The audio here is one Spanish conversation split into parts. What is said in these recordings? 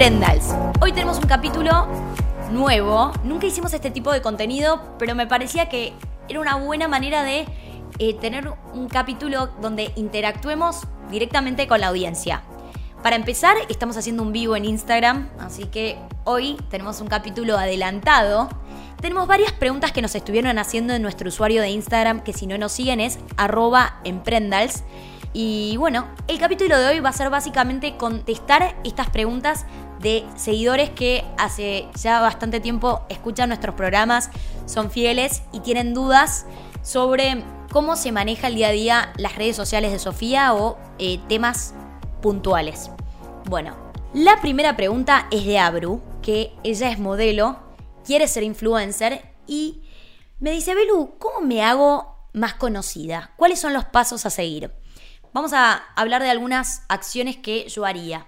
Emprendals. Hoy tenemos un capítulo nuevo. Nunca hicimos este tipo de contenido, pero me parecía que era una buena manera de eh, tener un capítulo donde interactuemos directamente con la audiencia. Para empezar, estamos haciendo un vivo en Instagram, así que hoy tenemos un capítulo adelantado. Tenemos varias preguntas que nos estuvieron haciendo en nuestro usuario de Instagram, que si no nos siguen es arroba emprendals. Y bueno, el capítulo de hoy va a ser básicamente contestar estas preguntas de seguidores que hace ya bastante tiempo escuchan nuestros programas, son fieles y tienen dudas sobre cómo se maneja el día a día las redes sociales de Sofía o eh, temas puntuales. Bueno, la primera pregunta es de Abru, que ella es modelo, quiere ser influencer y me dice, Belu, ¿cómo me hago más conocida? ¿Cuáles son los pasos a seguir? Vamos a hablar de algunas acciones que yo haría.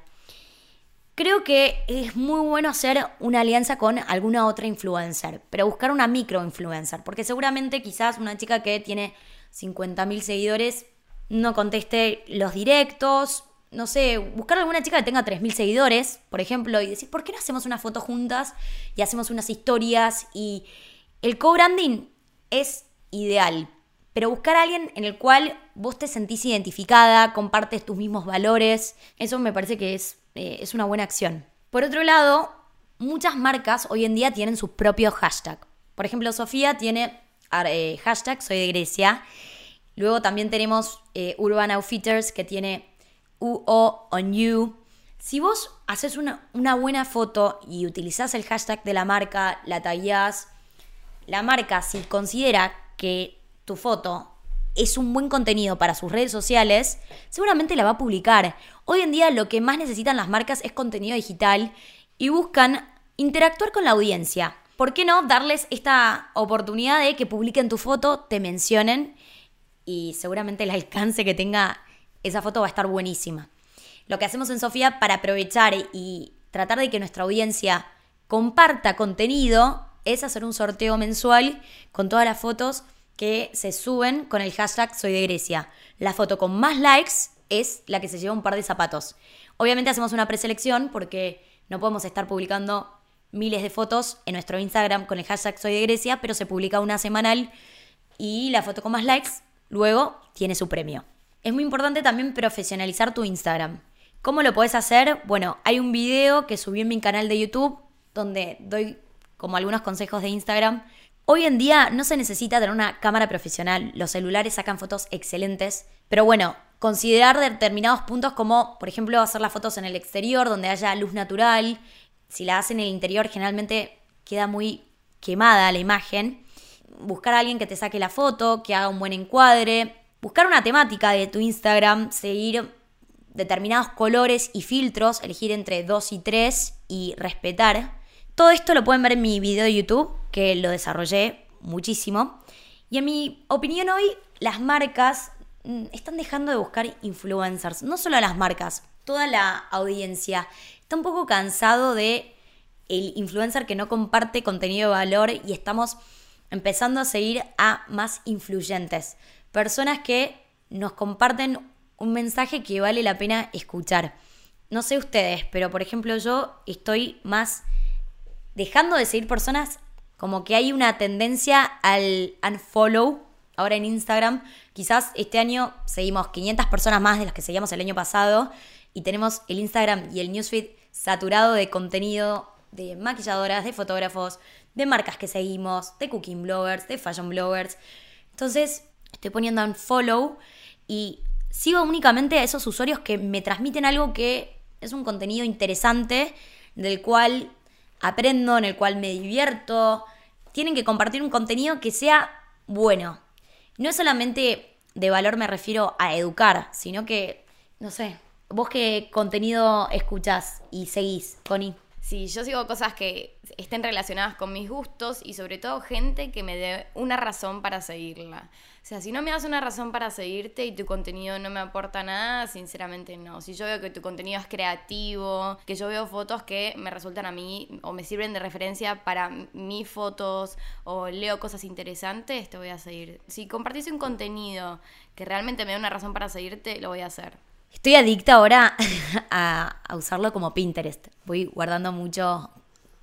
Creo que es muy bueno hacer una alianza con alguna otra influencer, pero buscar una micro influencer, porque seguramente quizás una chica que tiene 50.000 seguidores no conteste los directos, no sé, buscar alguna chica que tenga 3.000 seguidores, por ejemplo, y decir, ¿por qué no hacemos una foto juntas y hacemos unas historias? Y el co-branding es ideal, pero buscar a alguien en el cual vos te sentís identificada, compartes tus mismos valores, eso me parece que es, eh, es una buena acción. Por otro lado, muchas marcas hoy en día tienen su propio hashtag. Por ejemplo, Sofía tiene eh, hashtag soy de Grecia. Luego también tenemos eh, Urban Outfitters que tiene UO on you. Si vos haces una, una, buena foto y utilizás el hashtag de la marca, la tagueás, la marca si considera que tu foto es un buen contenido para sus redes sociales, seguramente la va a publicar. Hoy en día lo que más necesitan las marcas es contenido digital y buscan interactuar con la audiencia. ¿Por qué no darles esta oportunidad de que publiquen tu foto, te mencionen y seguramente el alcance que tenga esa foto va a estar buenísima? Lo que hacemos en Sofía para aprovechar y tratar de que nuestra audiencia comparta contenido es hacer un sorteo mensual con todas las fotos que se suben con el hashtag Soy de Grecia. La foto con más likes es la que se lleva un par de zapatos. Obviamente hacemos una preselección porque no podemos estar publicando miles de fotos en nuestro Instagram con el hashtag Soy de Grecia, pero se publica una semanal y la foto con más likes luego tiene su premio. Es muy importante también profesionalizar tu Instagram. ¿Cómo lo puedes hacer? Bueno, hay un video que subí en mi canal de YouTube donde doy como algunos consejos de Instagram Hoy en día no se necesita tener una cámara profesional, los celulares sacan fotos excelentes, pero bueno, considerar determinados puntos como, por ejemplo, hacer las fotos en el exterior donde haya luz natural, si la hacen en el interior generalmente queda muy quemada la imagen, buscar a alguien que te saque la foto, que haga un buen encuadre, buscar una temática de tu Instagram, seguir determinados colores y filtros, elegir entre dos y tres y respetar. Todo esto lo pueden ver en mi video de YouTube que lo desarrollé muchísimo. Y en mi opinión hoy, las marcas mm, están dejando de buscar influencers. No solo las marcas, toda la audiencia está un poco cansado de el influencer que no comparte contenido de valor y estamos empezando a seguir a más influyentes. Personas que nos comparten un mensaje que vale la pena escuchar. No sé ustedes, pero por ejemplo yo estoy más dejando de seguir personas como que hay una tendencia al unfollow ahora en Instagram. Quizás este año seguimos 500 personas más de las que seguíamos el año pasado y tenemos el Instagram y el newsfeed saturado de contenido de maquilladoras, de fotógrafos, de marcas que seguimos, de cooking bloggers, de fashion bloggers. Entonces estoy poniendo unfollow y sigo únicamente a esos usuarios que me transmiten algo que es un contenido interesante, del cual aprendo, en el cual me divierto, tienen que compartir un contenido que sea bueno. No es solamente de valor me refiero a educar, sino que, no sé, vos qué contenido escuchás y seguís, Connie. Sí, yo sigo cosas que estén relacionadas con mis gustos y sobre todo gente que me dé una razón para seguirla. O sea, si no me das una razón para seguirte y tu contenido no me aporta nada, sinceramente no. Si yo veo que tu contenido es creativo, que yo veo fotos que me resultan a mí o me sirven de referencia para mis fotos o leo cosas interesantes, te voy a seguir. Si compartís un contenido que realmente me da una razón para seguirte, lo voy a hacer. Estoy adicta ahora a, a usarlo como Pinterest. Voy guardando mucho,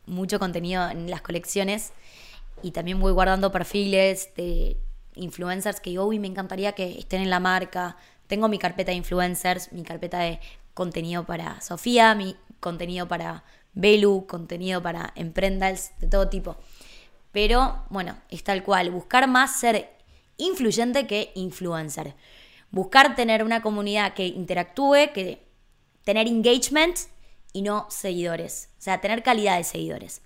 mucho contenido en las colecciones y también voy guardando perfiles de influencers que digo, uy, me encantaría que estén en la marca. Tengo mi carpeta de influencers, mi carpeta de contenido para Sofía, mi contenido para Belu, contenido para Emprendals, de todo tipo. Pero bueno, es tal cual, buscar más ser influyente que influencer. Buscar tener una comunidad que interactúe, que tener engagement y no seguidores. O sea, tener calidad de seguidores.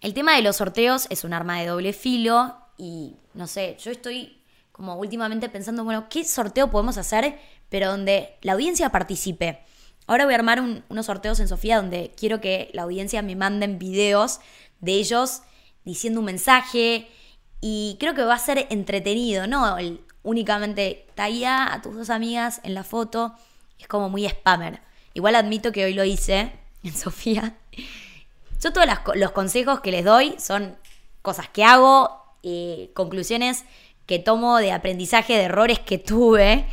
El tema de los sorteos es un arma de doble filo y no sé, yo estoy como últimamente pensando, bueno, ¿qué sorteo podemos hacer pero donde la audiencia participe? Ahora voy a armar unos sorteos en Sofía donde quiero que la audiencia me manden videos de ellos diciendo un mensaje y creo que va a ser entretenido, ¿no? El, únicamente talla a tus dos amigas en la foto es como muy spammer. Igual admito que hoy lo hice en Sofía yo todos los consejos que les doy son cosas que hago, eh, conclusiones que tomo de aprendizaje de errores que tuve.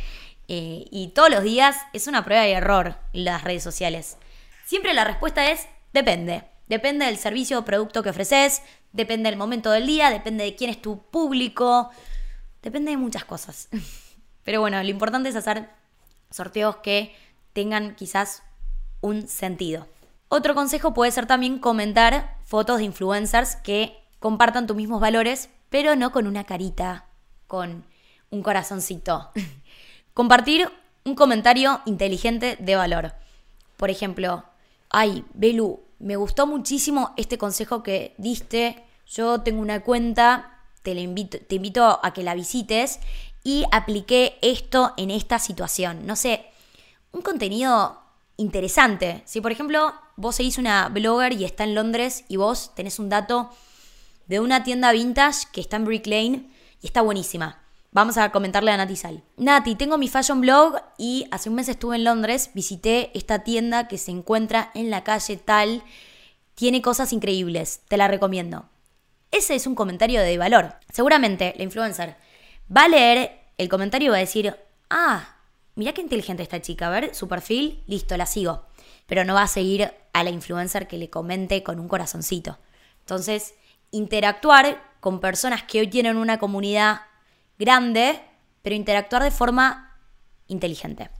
Eh, y todos los días es una prueba de error las redes sociales. Siempre la respuesta es depende. Depende del servicio o producto que ofreces, depende del momento del día, depende de quién es tu público, depende de muchas cosas. Pero bueno, lo importante es hacer sorteos que tengan quizás un sentido. Otro consejo puede ser también comentar fotos de influencers que compartan tus mismos valores, pero no con una carita, con un corazoncito. Compartir un comentario inteligente de valor. Por ejemplo, ay, Belu, me gustó muchísimo este consejo que diste. Yo tengo una cuenta, te, invito, te invito a que la visites y apliqué esto en esta situación. No sé, un contenido interesante. Si por ejemplo vos seguís una blogger y está en Londres y vos tenés un dato de una tienda vintage que está en Brick Lane y está buenísima. Vamos a comentarle a Nati Sal. Nati, tengo mi fashion blog y hace un mes estuve en Londres, visité esta tienda que se encuentra en la calle tal, tiene cosas increíbles, te la recomiendo. Ese es un comentario de valor. Seguramente la influencer va a leer el comentario y va a decir, ah, mira qué inteligente esta chica, a ver su perfil, listo, la sigo. Pero no va a seguir a la influencer que le comente con un corazoncito. Entonces, interactuar con personas que hoy tienen una comunidad grande, pero interactuar de forma inteligente.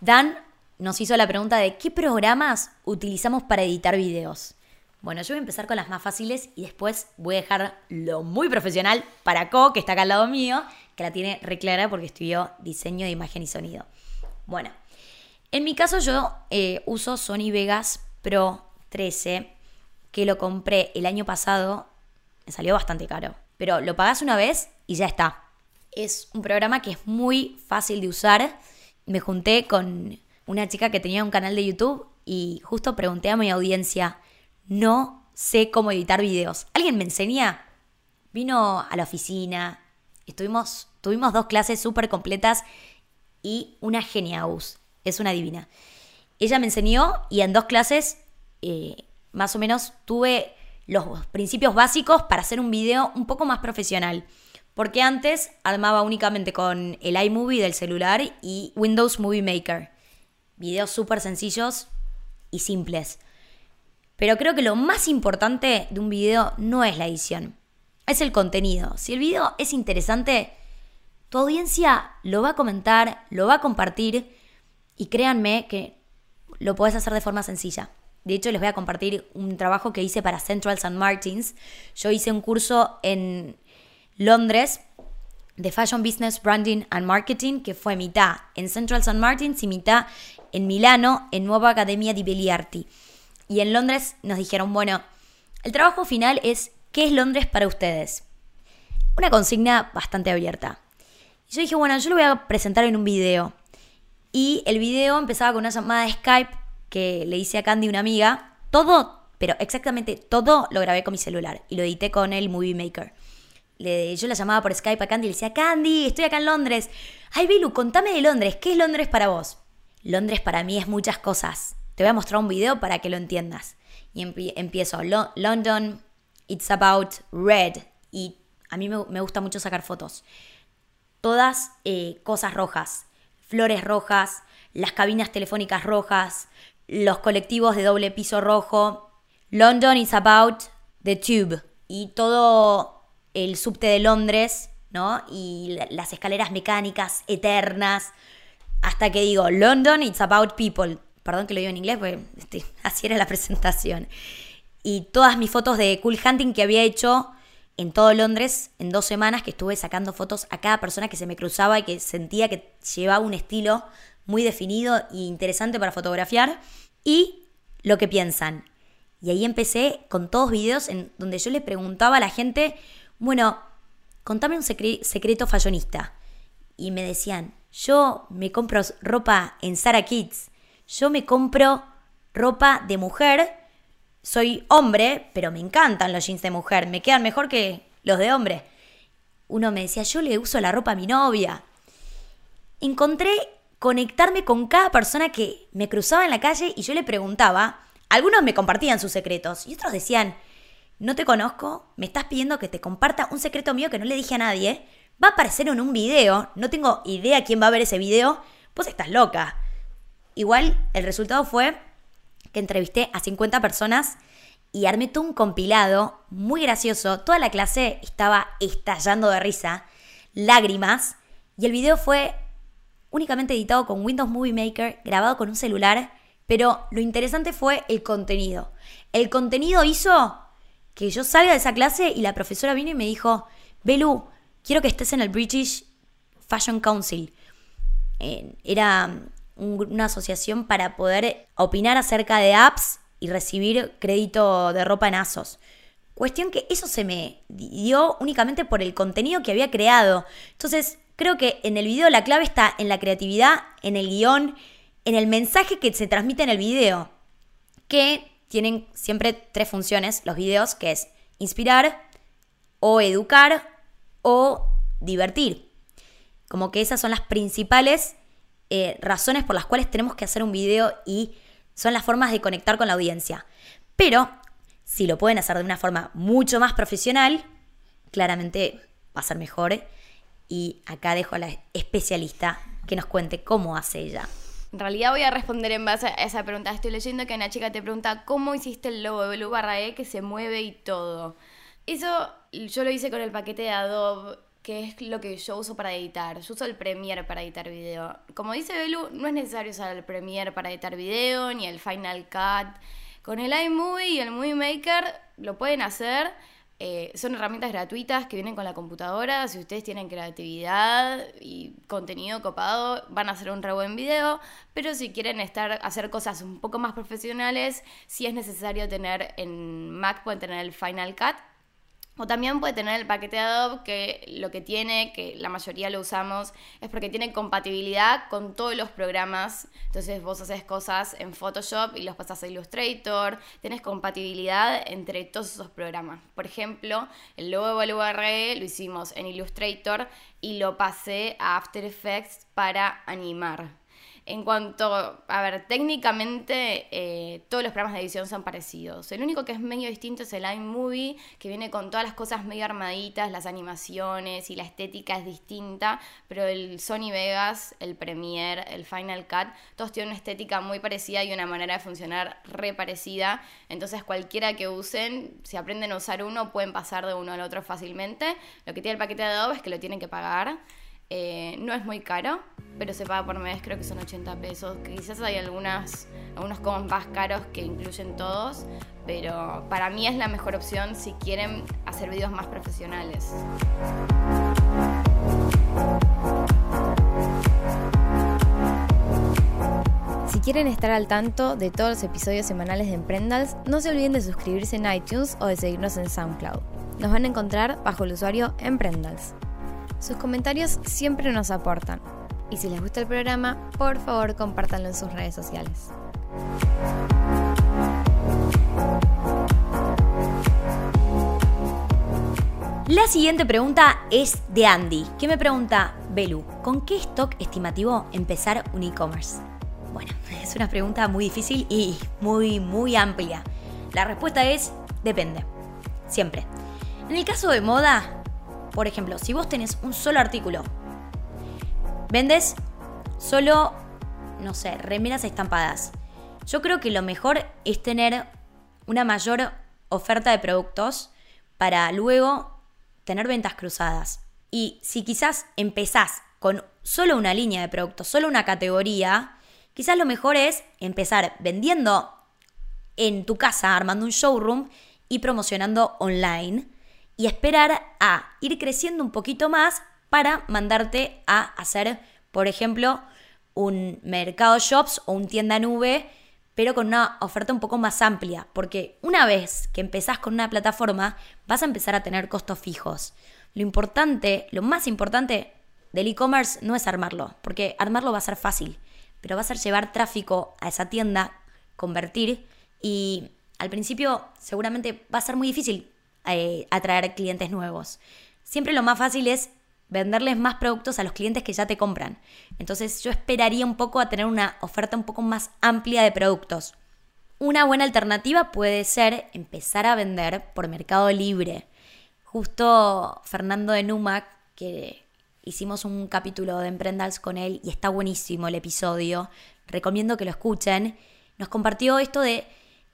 Dan nos hizo la pregunta de qué programas utilizamos para editar videos. Bueno, yo voy a empezar con las más fáciles y después voy a dejar lo muy profesional para Co, que está acá al lado mío, que la tiene reclara porque estudió diseño de imagen y sonido. Bueno, en mi caso yo eh, uso Sony Vegas Pro 13, que lo compré el año pasado, me salió bastante caro, pero lo pagas una vez y ya está. Es un programa que es muy fácil de usar. Me junté con una chica que tenía un canal de YouTube y justo pregunté a mi audiencia, no sé cómo editar videos. ¿Alguien me enseña? Vino a la oficina, estuvimos, tuvimos dos clases súper completas y una geniaus, es una divina. Ella me enseñó y en dos clases eh, más o menos tuve los principios básicos para hacer un video un poco más profesional. Porque antes armaba únicamente con el iMovie del celular y Windows Movie Maker. Videos súper sencillos y simples. Pero creo que lo más importante de un video no es la edición, es el contenido. Si el video es interesante, tu audiencia lo va a comentar, lo va a compartir y créanme que lo puedes hacer de forma sencilla. De hecho, les voy a compartir un trabajo que hice para Central St. Martins. Yo hice un curso en Londres de Fashion Business, Branding and Marketing, que fue mitad en Central St. Martins y mitad en Milano, en Nueva Academia di Belli Y en Londres nos dijeron, bueno, el trabajo final es ¿qué es Londres para ustedes? Una consigna bastante abierta. Y yo dije, bueno, yo lo voy a presentar en un video. Y el video empezaba con una llamada de Skype que le hice a Candy, una amiga. Todo, pero exactamente todo lo grabé con mi celular y lo edité con el Movie Maker. Le, yo la llamaba por Skype a Candy y le decía, Candy, estoy acá en Londres. Ay, Bilu, contame de Londres. ¿Qué es Londres para vos? Londres para mí es muchas cosas. Te voy a mostrar un video para que lo entiendas. Y empiezo, London, it's about red. Y a mí me, gusta mucho sacar fotos. Todas eh, cosas rojas flores rojas, las cabinas telefónicas rojas, los colectivos de doble piso rojo. London is about the tube y todo el subte de Londres, ¿no? Y las escaleras mecánicas eternas. Hasta que digo, London it's about people. Perdón que lo digo en inglés, porque este, así era la presentación. Y todas mis fotos de cool hunting que había hecho en todo Londres en dos semanas que estuve sacando fotos a cada persona que se me cruzaba y que sentía que llevaba un estilo muy definido e interesante para fotografiar y lo que piensan. Y ahí empecé con todos videos en donde yo le preguntaba a la gente, bueno, contame un secreto fallonista. Y me decían, yo me compro ropa en Zara Kids, yo me compro ropa de mujer, soy hombre, pero me encantan los jeans de mujer, me quedan mejor que los de hombre. Uno me decía, yo le uso la ropa a mi novia. Encontré conectarme con cada persona que me cruzaba en la calle y yo le preguntaba. Algunos me compartían sus secretos y otros decían, no te conozco, me estás pidiendo que te comparta un secreto mío que no le dije a nadie, va a aparecer en un video, no tengo idea quién va a ver ese video, vos estás loca. Igual el resultado fue que entrevisté a 50 personas y armé todo un compilado muy gracioso. Toda la clase estaba estallando de risa, lágrimas, y el video fue únicamente editado con Windows Movie Maker, grabado con un celular, pero lo interesante fue el contenido. El contenido hizo que yo salga de esa clase y la profesora vino y me dijo, Belu, quiero que estés en el British Fashion Council. Eh, era una asociación para poder opinar acerca de apps y recibir crédito de ropa en ASOS. Cuestión que eso se me dio únicamente por el contenido que había creado. Entonces, creo que en el video la clave está en la creatividad, en el guion, en el mensaje que se transmite en el video. Que tienen siempre tres funciones los videos, que es inspirar, o educar, o divertir. Como que esas son las principales eh, razones por las cuales tenemos que hacer un video y son las formas de conectar con la audiencia. Pero si lo pueden hacer de una forma mucho más profesional, claramente va a ser mejor. Y acá dejo a la especialista que nos cuente cómo hace ella. En realidad voy a responder en base a esa pregunta. Estoy leyendo que una chica te pregunta cómo hiciste el logo de Blue barra E que se mueve y todo. Eso yo lo hice con el paquete de Adobe que es lo que yo uso para editar. Yo uso el Premiere para editar video. Como dice Belu, no es necesario usar el Premiere para editar video, ni el Final Cut. Con el iMovie y el Movie Maker lo pueden hacer. Eh, son herramientas gratuitas que vienen con la computadora. Si ustedes tienen creatividad y contenido copado, van a hacer un re buen video. Pero si quieren estar, hacer cosas un poco más profesionales, si es necesario tener en Mac, pueden tener el Final Cut o también puede tener el paquete Adobe que lo que tiene, que la mayoría lo usamos, es porque tiene compatibilidad con todos los programas. Entonces vos haces cosas en Photoshop y los pasas a Illustrator. Tienes compatibilidad entre todos esos programas. Por ejemplo, el logo de URL lo hicimos en Illustrator y lo pasé a After Effects para animar. En cuanto, a ver, técnicamente eh, todos los programas de edición son parecidos. El único que es medio distinto es el iMovie, que viene con todas las cosas medio armaditas, las animaciones y la estética es distinta, pero el Sony Vegas, el Premiere, el Final Cut, todos tienen una estética muy parecida y una manera de funcionar re parecida. Entonces cualquiera que usen, si aprenden a usar uno, pueden pasar de uno al otro fácilmente. Lo que tiene el paquete de Adobe es que lo tienen que pagar. Eh, no es muy caro, pero se paga por mes, creo que son 80 pesos. Quizás hay algunas, algunos como más caros que incluyen todos, pero para mí es la mejor opción si quieren hacer videos más profesionales. Si quieren estar al tanto de todos los episodios semanales de Emprendals, no se olviden de suscribirse en iTunes o de seguirnos en SoundCloud. Nos van a encontrar bajo el usuario Emprendals. Sus comentarios siempre nos aportan. Y si les gusta el programa, por favor compártanlo en sus redes sociales. La siguiente pregunta es de Andy, que me pregunta, Belu, ¿con qué stock estimativo empezar un e-commerce? Bueno, es una pregunta muy difícil y muy, muy amplia. La respuesta es, depende. Siempre. En el caso de moda, por ejemplo, si vos tenés un solo artículo, vendes solo no sé, remeras estampadas. Yo creo que lo mejor es tener una mayor oferta de productos para luego tener ventas cruzadas. Y si quizás empezás con solo una línea de productos, solo una categoría, quizás lo mejor es empezar vendiendo en tu casa, armando un showroom y promocionando online y esperar a ir creciendo un poquito más para mandarte a hacer, por ejemplo, un mercado shops o un tienda nube, pero con una oferta un poco más amplia, porque una vez que empezás con una plataforma, vas a empezar a tener costos fijos. Lo importante, lo más importante del e-commerce no es armarlo, porque armarlo va a ser fácil, pero va a ser llevar tráfico a esa tienda, convertir y al principio seguramente va a ser muy difícil eh, atraer clientes nuevos. Siempre lo más fácil es venderles más productos a los clientes que ya te compran. Entonces yo esperaría un poco a tener una oferta un poco más amplia de productos. Una buena alternativa puede ser empezar a vender por Mercado Libre. Justo Fernando de Numac, que hicimos un capítulo de Emprendals con él y está buenísimo el episodio, recomiendo que lo escuchen, nos compartió esto de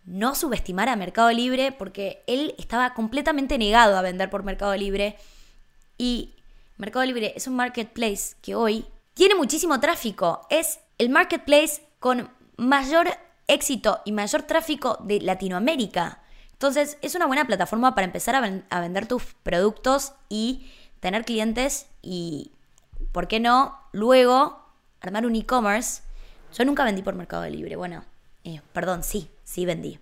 no subestimar a Mercado Libre porque él estaba completamente negado a vender por Mercado Libre y Mercado Libre es un marketplace que hoy tiene muchísimo tráfico. Es el marketplace con mayor éxito y mayor tráfico de Latinoamérica. Entonces es una buena plataforma para empezar a, vender tus productos y tener clientes y, ¿por qué no? Luego armar un e-commerce. Yo nunca vendí por Mercado Libre. Bueno, eh, perdón, sí, sí vendí.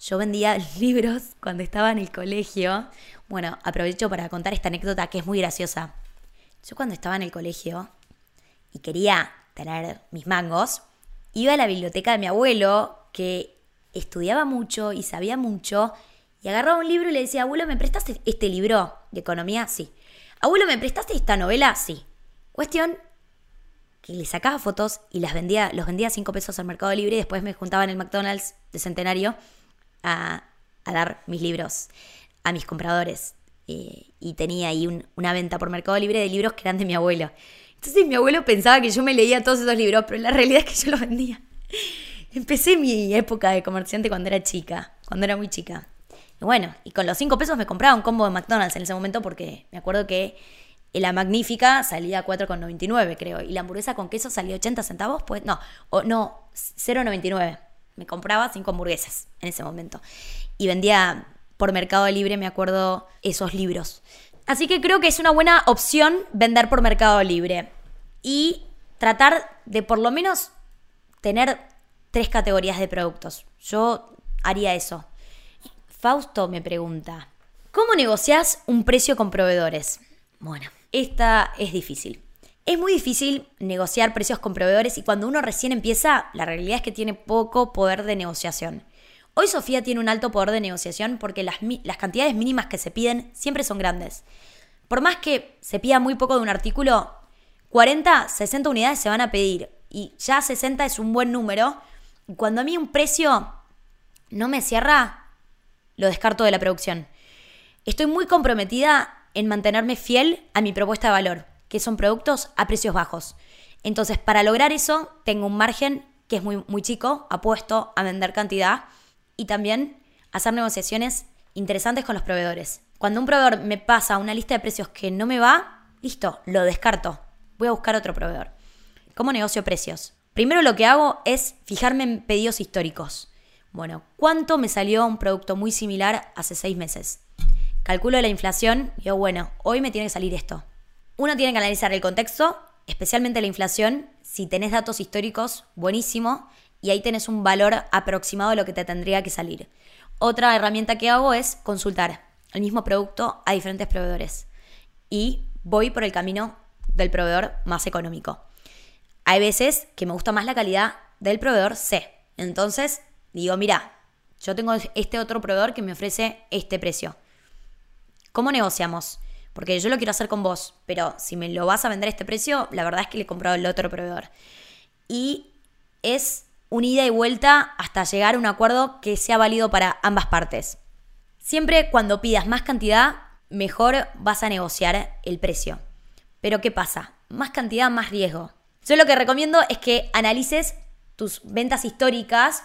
Yo vendía libros cuando estaba en el colegio. Bueno, aprovecho para contar esta anécdota que es muy graciosa. Yo cuando estaba en el colegio y quería tener mis mangos, iba a la biblioteca de mi abuelo, que estudiaba mucho y sabía mucho, y agarraba un libro y le decía, abuelo, ¿me prestaste este libro de economía? Sí. Abuelo, ¿me prestaste esta novela? Sí. Cuestión que le sacaba fotos y las vendía, los vendía a 5 pesos al Mercado Libre y después me juntaba en el McDonald's de Centenario a, dar mis libros a mis compradores. Eh, y tenía ahí una venta por Mercado Libre de libros que eran de mi abuelo. Entonces mi abuelo pensaba que yo me leía todos esos libros, pero la realidad es que yo los vendía. Empecé mi época de comerciante cuando era chica, cuando era muy chica. Y bueno, y con los 5 pesos me compraba un combo de McDonald's en ese momento porque me acuerdo que la magnífica salía 4,99 creo. Y la hamburguesa con queso salía 80 centavos, pues no, o, no, 0,99. Me compraba 5 hamburguesas en ese momento. Y vendía por Mercado Libre, me acuerdo, esos libros. Así que creo que es una buena opción vender por Mercado Libre. Y tratar de por lo menos tener tres categorías de productos. Yo haría eso. Fausto me pregunta, ¿cómo negocias un precio con proveedores? Bueno, esta es difícil. Es muy difícil negociar precios con proveedores y cuando uno recién empieza, la realidad es que tiene poco poder de negociación. Hoy Sofía tiene un alto poder de negociación porque las, cantidades mínimas que se piden siempre son grandes. Por más que se pida muy poco de un artículo, 40, 60 unidades se van a pedir y ya 60 es un buen número. Cuando a mí un precio no me cierra, lo descarto de la producción. Estoy muy comprometida en mantenerme fiel a mi propuesta de valor, que son productos a precios bajos. Entonces, para lograr eso, tengo un margen que es muy, muy chico, apuesto a vender cantidad y también hacer negociaciones interesantes con los proveedores. Cuando un proveedor me pasa una lista de precios que no me va, listo, lo descarto. Voy a buscar otro proveedor. ¿Cómo negocio precios? Primero lo que hago es fijarme en pedidos históricos. Bueno, ¿cuánto me salió un producto muy similar hace seis meses? Calculo la inflación y digo, bueno, hoy me tiene que salir esto. Uno tiene que analizar el contexto, especialmente la inflación. Si tenés datos históricos, buenísimo. Y ahí tenés un valor aproximado de lo que te tendría que salir. Otra herramienta que hago es consultar el mismo producto a diferentes proveedores. Y voy por el camino del proveedor más económico. Hay veces que me gusta más la calidad del proveedor C. Entonces digo, mira, yo tengo este otro proveedor que me ofrece este precio. ¿Cómo negociamos? Porque yo lo quiero hacer con vos, pero si me lo vas a vender a este precio, la verdad es que le he comprado el otro proveedor. Y es un ida y vuelta hasta llegar a un acuerdo que sea válido para ambas partes. Siempre cuando pidas más cantidad, mejor vas a negociar el precio. Pero ¿qué pasa? Más cantidad, más riesgo. Yo lo que recomiendo es que analices tus ventas históricas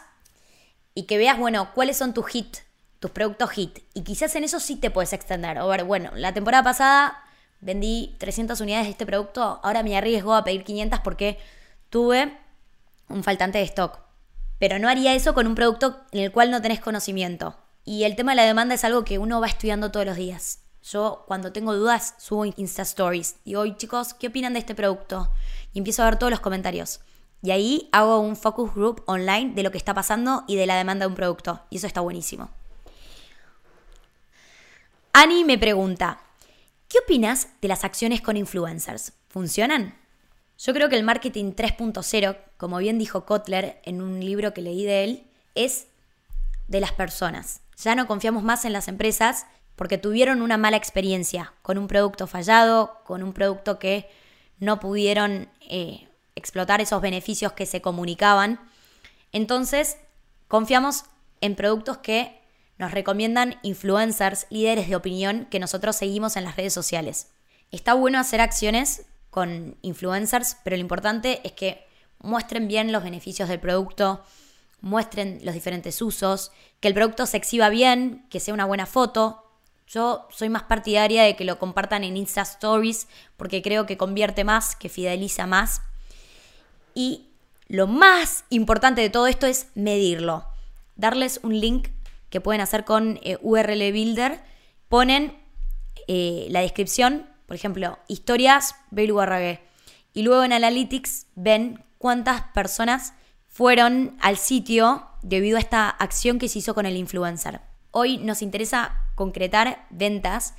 y que veas, bueno, cuáles son tus hits, tus productos hit. Y quizás en eso sí te puedes extender. O ver, bueno, la temporada pasada vendí 300 unidades de este producto, ahora me arriesgo a pedir 500 porque tuve un faltante de stock. Pero no haría eso con un producto en el cual no tenés conocimiento. Y el tema de la demanda es algo que uno va estudiando todos los días. Yo cuando tengo dudas subo Insta Stories. Digo, hoy chicos, ¿qué opinan de este producto? Y empiezo a ver todos los comentarios. Y ahí hago un focus group online de lo que está pasando y de la demanda de un producto. Y eso está buenísimo. Ani me pregunta, ¿qué opinas de las acciones con influencers? ¿Funcionan? Yo creo que el marketing 3.0, como bien dijo Kotler en un libro que leí de él, es de las personas. Ya no confiamos más en las empresas porque tuvieron una mala experiencia con un producto fallado, con un producto que no pudieron eh, explotar esos beneficios que se comunicaban. Entonces, confiamos en productos que nos recomiendan influencers, líderes de opinión que nosotros seguimos en las redes sociales. Está bueno hacer acciones con influencers, pero lo importante es que muestren bien los beneficios del producto, muestren los diferentes usos, que el producto se exhiba bien, que sea una buena foto, yo soy más partidaria de que lo compartan en Insta Stories porque creo que convierte más, que fideliza más. Y lo más importante de todo esto es medirlo. Darles un link que pueden hacer con eh, URL Builder. Ponen eh, la descripción, por ejemplo, historias Belu Y luego en Analytics ven cuántas personas fueron al sitio debido a esta acción que se hizo con el influencer. Hoy nos interesa concretar ventas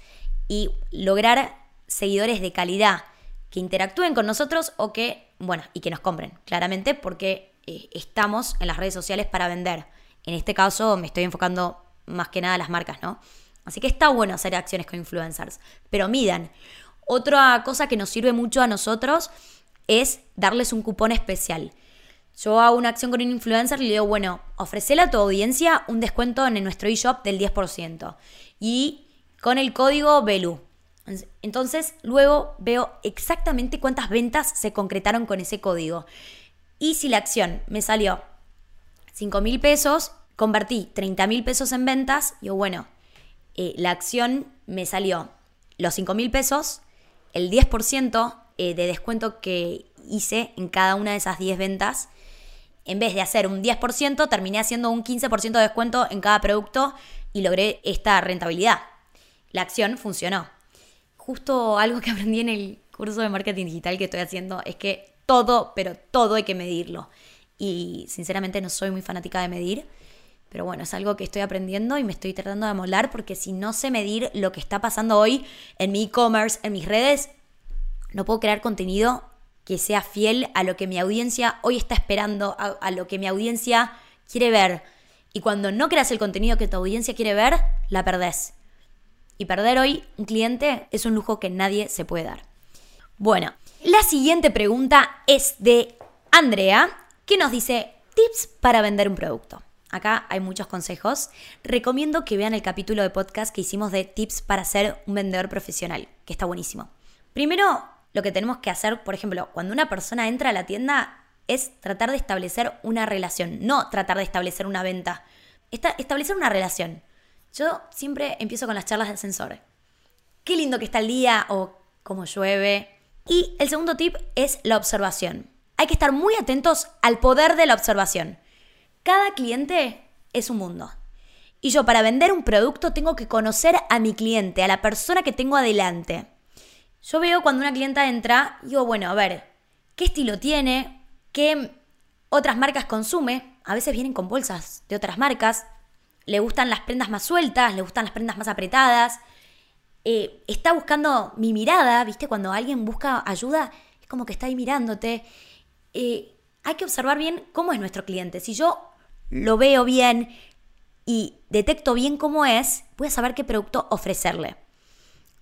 y lograr seguidores de calidad que interactúen con nosotros o que, bueno, y que nos compren, claramente, porque eh, estamos en las redes sociales para vender. En este caso me estoy enfocando más que nada a las marcas, ¿no? Así que está bueno hacer acciones con influencers, pero midan. Otra cosa que nos sirve mucho a nosotros es darles un cupón especial. Yo hago una acción con un influencer y le digo, bueno, ofrecele a tu audiencia un descuento en nuestro eShop del 10%. Y con el código BELU. Entonces, luego veo exactamente cuántas ventas se concretaron con ese código. Y si la acción me salió 5 mil pesos, convertí 30 mil pesos en ventas, yo, bueno, eh, la acción me salió los 5 mil pesos, el 10% eh, de descuento que hice en cada una de esas 10 ventas en vez de hacer un 10%, terminé haciendo un 15% de descuento en cada producto y logré esta rentabilidad. La acción funcionó. Justo algo que aprendí en el curso de marketing digital que estoy haciendo es que todo, pero todo hay que medirlo. Y sinceramente no soy muy fanática de medir, pero bueno, es algo que estoy aprendiendo y me estoy tratando de molar porque si no sé medir lo que está pasando hoy en mi e-commerce, en mis redes, no puedo crear contenido que sea fiel a lo que mi audiencia hoy está esperando, a, lo que mi audiencia quiere ver. Y cuando no creas el contenido que tu audiencia quiere ver, la perdés. Y perder hoy un cliente es un lujo que nadie se puede dar. Bueno, la siguiente pregunta es de Andrea, que nos dice tips para vender un producto. Acá hay muchos consejos. Recomiendo que vean el capítulo de podcast que hicimos de tips para ser un vendedor profesional, que está buenísimo. Primero, lo que tenemos que hacer, por ejemplo, cuando una persona entra a la tienda, es tratar de establecer una relación, no tratar de establecer una venta. establecer una relación. Yo siempre empiezo con las charlas de ascensor. Qué lindo que está el día o cómo llueve. Y el segundo tip es la observación. Hay que estar muy atentos al poder de la observación. Cada cliente es un mundo. Y yo para vender un producto tengo que conocer a mi cliente, a la persona que tengo adelante. Yo veo cuando una clienta entra, digo, bueno, a ver, ¿qué estilo tiene? ¿Qué otras marcas consume? A veces vienen con bolsas de otras marcas. Le gustan las prendas más sueltas, le gustan las prendas más apretadas. Eh, está buscando mi mirada, ¿viste? Cuando alguien busca ayuda, es como que está ahí mirándote. Eh, hay que observar bien cómo es nuestro cliente. Si yo lo veo bien y detecto bien cómo es, voy a saber qué producto ofrecerle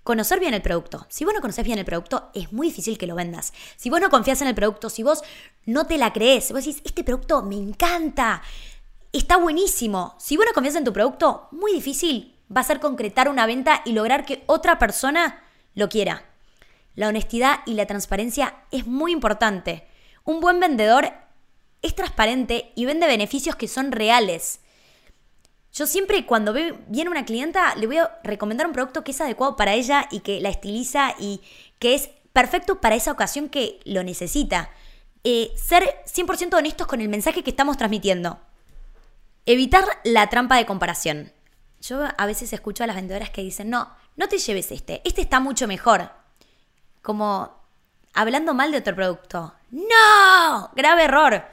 conocer bien el producto. Si vos no conoces bien el producto, es muy difícil que lo vendas. Si vos no confías en el producto, si vos no te la crees, vos decís, este producto me encanta, está buenísimo. Si vos no confías en tu producto, muy difícil va a ser concretar una venta y lograr que otra persona lo quiera. La honestidad y la transparencia es muy importante. Un buen vendedor es transparente y vende beneficios que son reales. Yo siempre cuando viene una clienta le voy a recomendar un producto que es adecuado para ella y que la estiliza y que es perfecto para esa ocasión que lo necesita. Eh, ser 100% honestos con el mensaje que estamos transmitiendo. Evitar la trampa de comparación. Yo a veces escucho a las vendedoras que dicen, no, no te lleves este, este está mucho mejor. Como hablando mal de otro producto. No, grave error.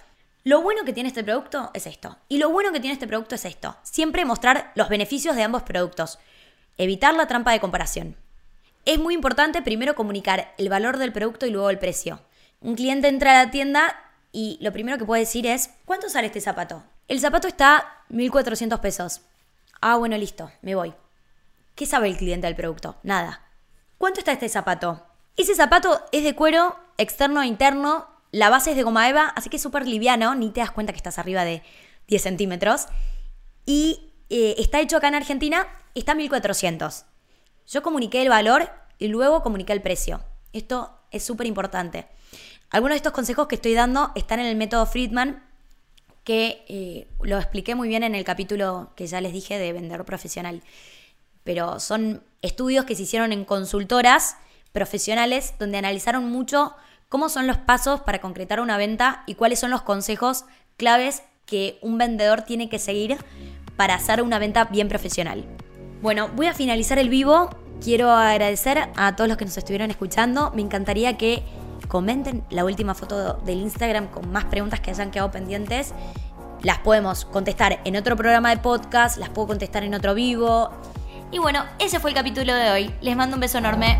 Lo bueno que tiene este producto es esto. Y lo bueno que tiene este producto es esto. Siempre mostrar los beneficios de ambos productos. Evitar la trampa de comparación. Es muy importante primero comunicar el valor del producto y luego el precio. Un cliente entra a la tienda y lo primero que puede decir es, ¿cuánto sale este zapato? El zapato está 1.400 pesos. Ah, bueno, listo, me voy. ¿Qué sabe el cliente del producto? Nada. ¿Cuánto está este zapato? Ese zapato es de cuero, externo e interno, la base es de goma eva, así que es súper liviano, ni te das cuenta que estás arriba de 10 centímetros. Y eh, está hecho acá en Argentina, está a 1400. Yo comuniqué el valor y luego comuniqué el precio. Esto es súper importante. Algunos de estos consejos que estoy dando están en el método Friedman, que eh, lo expliqué muy bien en el capítulo que ya les dije de vendedor profesional. Pero son estudios que se hicieron en consultoras profesionales donde analizaron mucho cómo son los pasos para concretar una venta y cuáles son los consejos claves que un vendedor tiene que seguir para hacer una venta bien profesional. Bueno, voy a finalizar el vivo. Quiero agradecer a todos los que nos estuvieron escuchando. Me encantaría que comenten la última foto del Instagram con más preguntas que hayan quedado pendientes. Las podemos contestar en otro programa de podcast, las puedo contestar en otro vivo. Y bueno, ese fue el capítulo de hoy. Les mando un beso enorme.